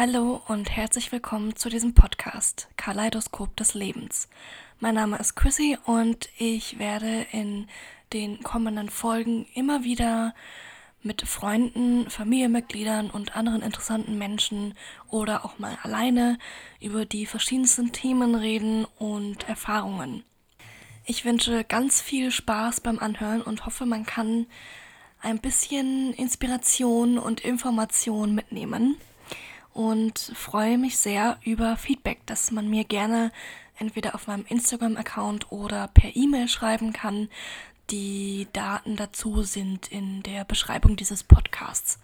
Hallo und herzlich willkommen zu diesem Podcast Kaleidoskop des Lebens. Mein Name ist Chrissy und ich werde in den kommenden Folgen immer wieder mit Freunden, Familienmitgliedern und anderen interessanten Menschen oder auch mal alleine über die verschiedensten Themen reden und Erfahrungen. Ich wünsche ganz viel Spaß beim Anhören und hoffe, man kann ein bisschen Inspiration und Information mitnehmen und freue mich sehr über Feedback, das man mir gerne entweder auf meinem Instagram-Account oder per E-Mail schreiben kann. Die Daten dazu sind in der Beschreibung dieses Podcasts.